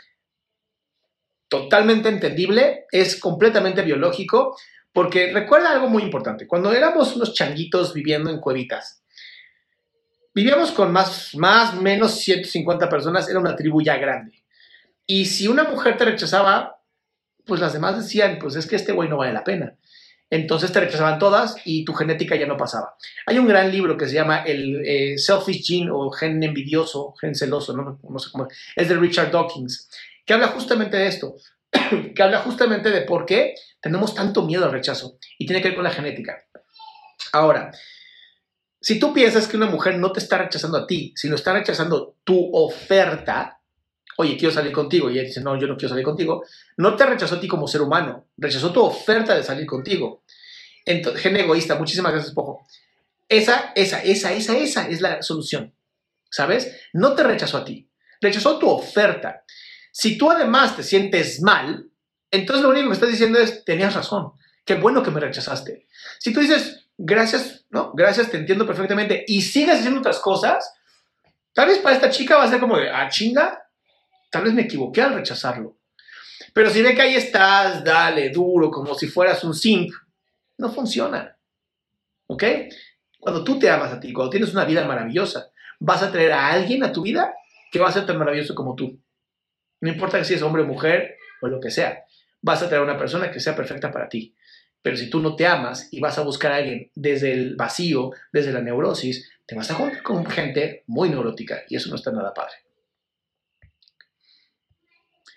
Speaker 1: totalmente entendible, es completamente biológico, porque recuerda algo muy importante, cuando éramos unos changuitos viviendo en cuevitas, vivíamos con más, más, menos 150 personas, era una tribu ya grande. Y si una mujer te rechazaba, pues las demás decían, pues es que este güey no vale la pena. Entonces te rechazaban todas y tu genética ya no pasaba. Hay un gran libro que se llama el eh, Selfish Gene o Gen Envidioso, Gen Celoso, no, no sé cómo, es de Richard Dawkins que habla justamente de esto, que habla justamente de por qué tenemos tanto miedo al rechazo y tiene que ver con la genética. Ahora, si tú piensas que una mujer no te está rechazando a ti, sino está rechazando tu oferta, oye, quiero salir contigo, y ella dice, no, yo no quiero salir contigo, no te rechazó a ti como ser humano, rechazó tu oferta de salir contigo. Entonces, gen egoísta, muchísimas gracias, Pojo. Esa, esa, esa, esa, esa es la solución, ¿sabes? No te rechazó a ti, rechazó tu oferta. Si tú además te sientes mal, entonces lo único que estás diciendo es, tenías razón, qué bueno que me rechazaste. Si tú dices, gracias, ¿no? Gracias, te entiendo perfectamente, y sigues haciendo otras cosas, tal vez para esta chica va a ser como de, ah, chinga, tal vez me equivoqué al rechazarlo. Pero si ve que ahí estás, dale, duro, como si fueras un simp, no funciona. ¿Ok? Cuando tú te amas a ti, cuando tienes una vida maravillosa, vas a traer a alguien a tu vida que va a ser tan maravilloso como tú. No importa si es hombre o mujer o lo que sea, vas a traer una persona que sea perfecta para ti. Pero si tú no te amas y vas a buscar a alguien desde el vacío, desde la neurosis, te vas a juntar con gente muy neurótica y eso no está nada padre.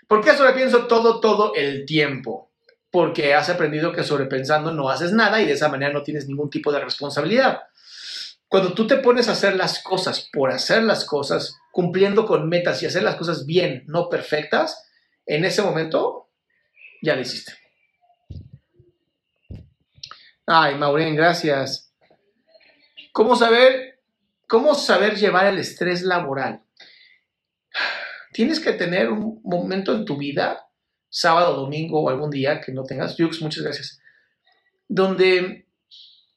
Speaker 1: ¿Por qué sobrepienso todo, todo el tiempo? Porque has aprendido que sobrepensando no haces nada y de esa manera no tienes ningún tipo de responsabilidad. Cuando tú te pones a hacer las cosas por hacer las cosas, cumpliendo con metas y hacer las cosas bien, no perfectas, en ese momento ya lo hiciste. Ay, Maureen, gracias. ¿Cómo saber, cómo saber llevar el estrés laboral? Tienes que tener un momento en tu vida, sábado, domingo o algún día que no tengas, Jux, muchas gracias, donde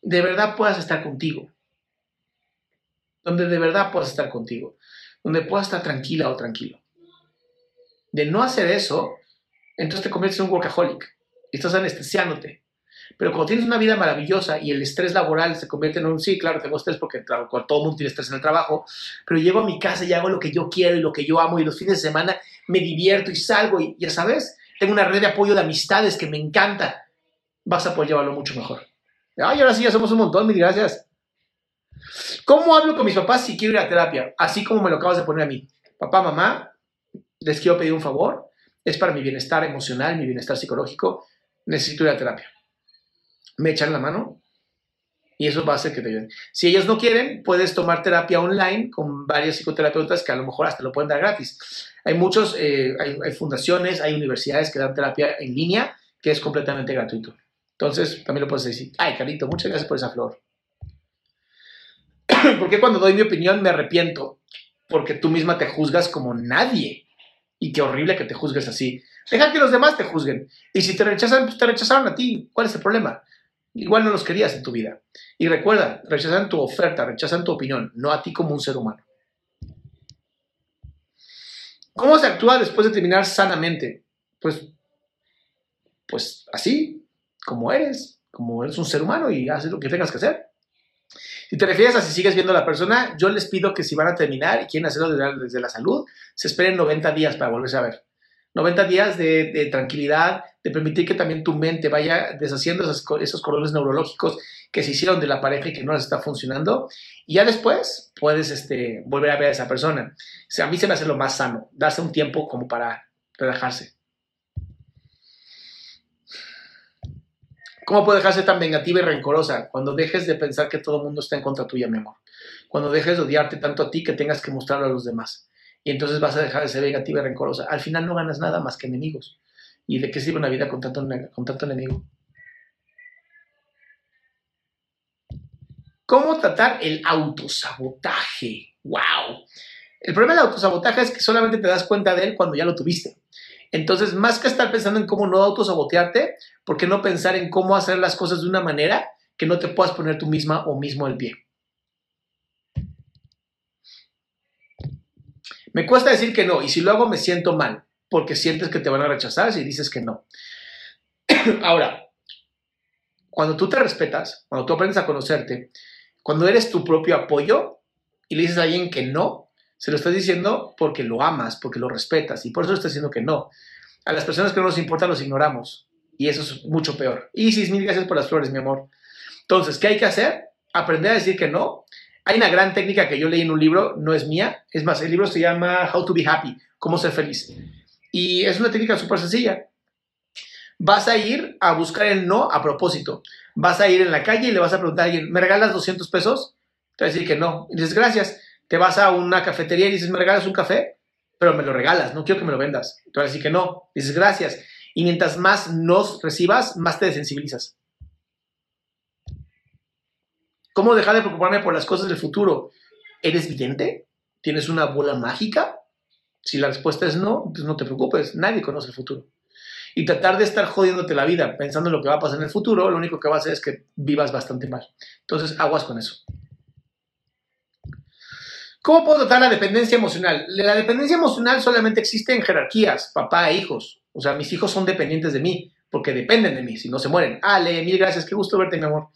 Speaker 1: de verdad puedas estar contigo donde de verdad puedas estar contigo, donde puedas estar tranquila o tranquilo. De no hacer eso, entonces te conviertes en un workaholic y estás anestesiándote. Pero cuando tienes una vida maravillosa y el estrés laboral se convierte en un, sí, claro, tengo estrés porque todo el mundo tiene estrés en el trabajo, pero llego a mi casa y hago lo que yo quiero y lo que yo amo y los fines de semana me divierto y salgo y ya sabes, tengo una red de apoyo de amistades que me encanta, vas a poder llevarlo mucho mejor. Ay, ahora sí, ya somos un montón, mil gracias. ¿Cómo hablo con mis papás si quiero ir a terapia? Así como me lo acabas de poner a mí. Papá, mamá, les quiero pedir un favor. Es para mi bienestar emocional, mi bienestar psicológico. Necesito ir a terapia. Me echan la mano y eso va a hacer que te ayuden. Si ellos no quieren, puedes tomar terapia online con varios psicoterapeutas que a lo mejor hasta lo pueden dar gratis. Hay muchos, eh, hay fundaciones, hay universidades que dan terapia en línea que es completamente gratuito. Entonces, también lo puedes decir, ay, Carito, muchas gracias por esa flor. Porque cuando doy mi opinión me arrepiento? Porque tú misma te juzgas como nadie. Y qué horrible que te juzgues así. Deja que los demás te juzguen. Y si te rechazan, pues te rechazaron a ti. ¿Cuál es el problema? Igual no los querías en tu vida. Y recuerda, rechazan tu oferta, rechazan tu opinión, no a ti como un ser humano. ¿Cómo se actúa después de terminar sanamente? Pues, pues así, como eres, como eres un ser humano y haces lo que tengas que hacer. Si te refieres a si sigues viendo a la persona, yo les pido que si van a terminar y quieren hacerlo desde, la salud, se esperen 90 días para volverse a ver. 90 días de, tranquilidad, de permitir que también tu mente vaya deshaciendo esos, esos cordones neurológicos que se hicieron de la pareja y que no les está funcionando. Y ya después puedes este, volver a ver a esa persona. A mí se me hace lo más sano, darse un tiempo como para relajarse. ¿Cómo puede dejarse tan vengativa y rencorosa? Cuando dejes de pensar que todo el mundo está en contra tuya, mi amor. Cuando dejes de odiarte tanto a ti que tengas que mostrarlo a los demás. Y entonces vas a dejar de ser vengativa y rencorosa. Al final no ganas nada más que enemigos. ¿Y de qué sirve una vida con tanto, con tanto enemigo? ¿Cómo tratar el autosabotaje? ¡Wow! El problema del autosabotaje es que solamente te das cuenta de él cuando ya lo tuviste. Entonces, más que estar pensando en cómo no autosabotearte, ¿por qué no pensar en cómo hacer las cosas de una manera que no te puedas poner tú misma o mismo el pie? Me cuesta decir que no, y si lo hago me siento mal, porque sientes que te van a rechazar si dices que no. Ahora, cuando tú te respetas, cuando tú aprendes a conocerte, cuando eres tu propio apoyo y le dices a alguien que no, se lo estás diciendo porque lo amas, porque lo respetas y por eso estás diciendo que no. A las personas que no nos importan los ignoramos y eso es mucho peor. Isis, mil gracias por las flores, mi amor. Entonces, ¿qué hay que hacer? Aprender a decir que no. Hay una gran técnica que yo leí en un libro, no es mía, es más, el libro se llama How to be Happy, cómo ser feliz. Y es una técnica súper sencilla. Vas a ir a buscar el no a propósito. Vas a ir en la calle y le vas a preguntar a alguien, ¿me regalas 200 pesos? Te va a decir que no. Y dices, gracias te vas a una cafetería y dices, ¿me regalas un café? Pero me lo regalas, no quiero que me lo vendas. Te vas a decir que no. Dices, gracias. Y mientras más nos recibas, más te desensibilizas. ¿Cómo dejar de preocuparme por las cosas del futuro? ¿Eres vidente? ¿Tienes una bola mágica? Si la respuesta es no, pues no te preocupes, nadie conoce el futuro. Y tratar de estar jodiéndote la vida pensando en lo que va a pasar en el futuro, lo único que va a hacer es que vivas bastante mal. Entonces, aguas con eso. ¿Cómo puedo tratar la dependencia emocional? La dependencia emocional solamente existe en jerarquías, papá e hijos. O sea, mis hijos son dependientes de mí, porque dependen de mí, si no se mueren. Ale, mil gracias, qué gusto verte, mi amor.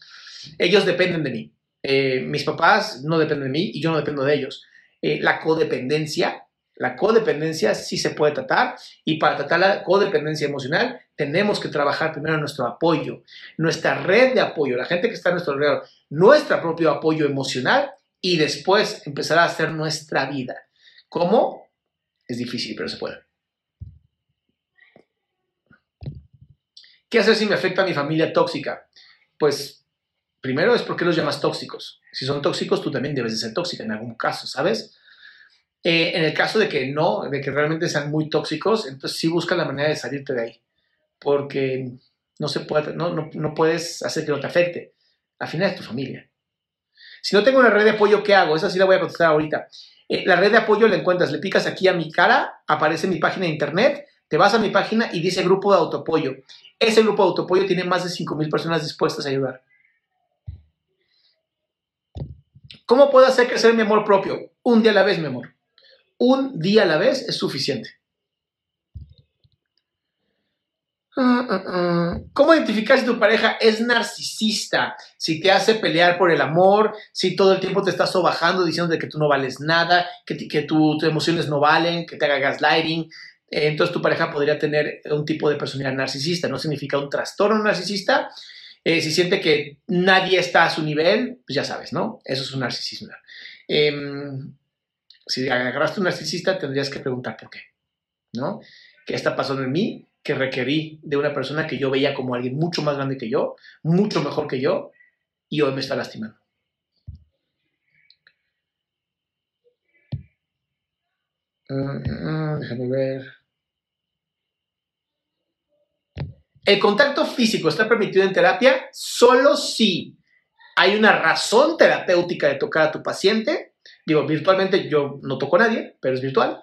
Speaker 1: Ellos dependen de mí. Eh, mis papás no dependen de mí y yo no dependo de ellos. Eh, la codependencia, la codependencia sí se puede tratar y para tratar la codependencia emocional tenemos que trabajar primero nuestro apoyo, nuestra red de apoyo, la gente que está a nuestro alrededor, nuestro propio apoyo emocional y después empezar a hacer nuestra vida. ¿Cómo? Es difícil, pero se puede. ¿Qué hacer si me afecta a mi familia tóxica? Pues primero es porque los llamas tóxicos. Si son tóxicos, tú también debes de ser tóxica en algún caso, ¿sabes? Eh, en el caso de que no, de que realmente sean muy tóxicos, entonces sí busca la manera de salirte de ahí. Porque no se puede, no, no, no puedes hacer que no te afecte. Al final es tu familia. Si no tengo una red de apoyo, ¿qué hago? Esa sí la voy a contestar ahorita. Eh, la red de apoyo la encuentras, le picas aquí a mi cara, aparece mi página de internet, te vas a mi página y dice grupo de autoapoyo. Ese grupo de autoapoyo tiene más de 5.000 personas dispuestas a ayudar. ¿Cómo puedo hacer crecer mi amor propio? Un día a la vez, mi amor. Un día a la vez es suficiente. Ah, ah, ah. ¿Cómo identificar si tu pareja es narcisista? Si te hace pelear por el amor, si todo el tiempo te está sobajando diciendo que tú no vales nada, que, que tus emociones no valen, que te haga gaslighting. Eh, entonces tu pareja podría tener un tipo de personalidad narcisista. No significa un trastorno narcisista. Eh, si siente que nadie está a su nivel, pues ya sabes, ¿no? Eso es un narcisismo. Em, si agarraste un narcisista, tendrías que preguntar por qué, ¿no? ¿Qué está pasando en mí? Que requerí de una persona que yo veía como alguien mucho más grande que yo, mucho mejor que yo, y hoy me está lastimando. Mm, mm, déjame ver. El contacto físico está permitido en terapia solo si hay una razón terapéutica de tocar a tu paciente. Digo, virtualmente yo no toco a nadie, pero es virtual.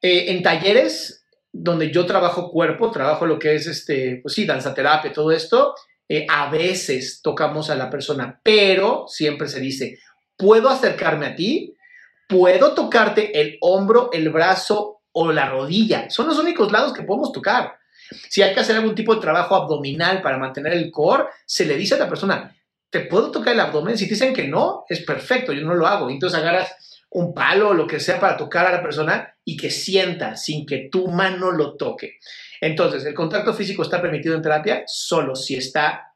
Speaker 1: Eh, en talleres donde yo trabajo cuerpo, trabajo lo que es, este, pues sí, danza terapia, todo esto, eh, a veces tocamos a la persona, pero siempre se dice, puedo acercarme a ti, puedo tocarte el hombro, el brazo o la rodilla. Son los únicos lados que podemos tocar. Si hay que hacer algún tipo de trabajo abdominal para mantener el core, se le dice a la persona, ¿te puedo tocar el abdomen? Si te dicen que no, es perfecto, yo no lo hago. Entonces agarras un palo o lo que sea para tocar a la persona y que sienta sin que tu mano lo toque. Entonces, el contacto físico está permitido en terapia solo si está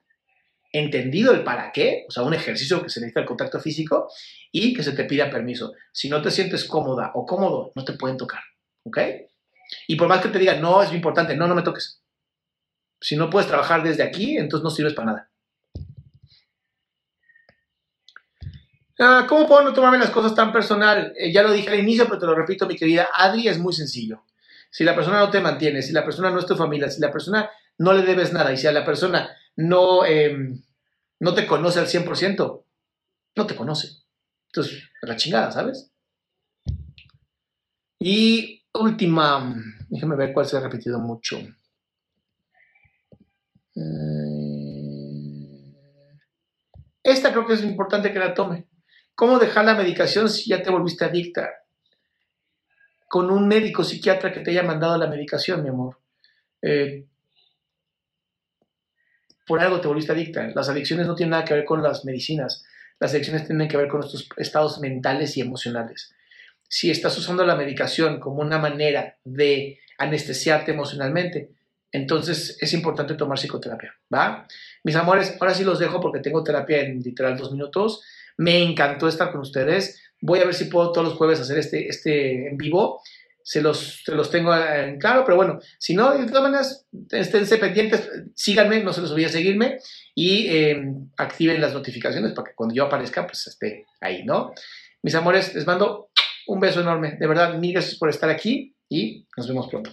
Speaker 1: entendido el para qué, o sea, un ejercicio que se necesita el contacto físico y que se te pida permiso. Si no te sientes cómoda o cómodo, no te pueden tocar, ¿ok? Y por más que te digan, no, es importante, no, no me toques. Si no puedes trabajar desde aquí, entonces no sirves para nada. Ah, ¿Cómo puedo no tomarme las cosas tan personal? Eh, ya lo dije al inicio, pero te lo repito, mi querida Adri, es muy sencillo. Si la persona no te mantiene, si la persona no es tu familia, si la persona no le debes nada y si a la persona no, em, no te conoce al 100%, no te conoce. Entonces, la chingada, ¿sabes? Y última, déjame ver cuál se ha repetido mucho. Mm, esta creo que es importante que la tome. ¿Cómo dejar la medicación si ya te volviste adicta? Con un médico psiquiatra que te haya mandado la medicación, mi amor. Eh, por algo te volviste adicta. Las adicciones no tienen nada que ver con las medicinas. Las adicciones tienen que ver con nuestros estados mentales y emocionales. Si estás usando la medicación como una manera de anestesiarte emocionalmente, entonces es importante tomar psicoterapia, ¿va? Mis amores, ahora sí los dejo porque tengo terapia en literal dos minutos. Me encantó estar con ustedes. Voy a ver si puedo todos los jueves hacer este, este en vivo. Se los, los tengo en claro, pero bueno, si no, de todas maneras, esténse pendientes, síganme, no se los olviden seguirme y em, activen las notificaciones para que cuando yo aparezca, pues esté ahí, ¿no? Mis amores, les mando un beso enorme. De verdad, mil gracias por estar aquí y nos vemos pronto.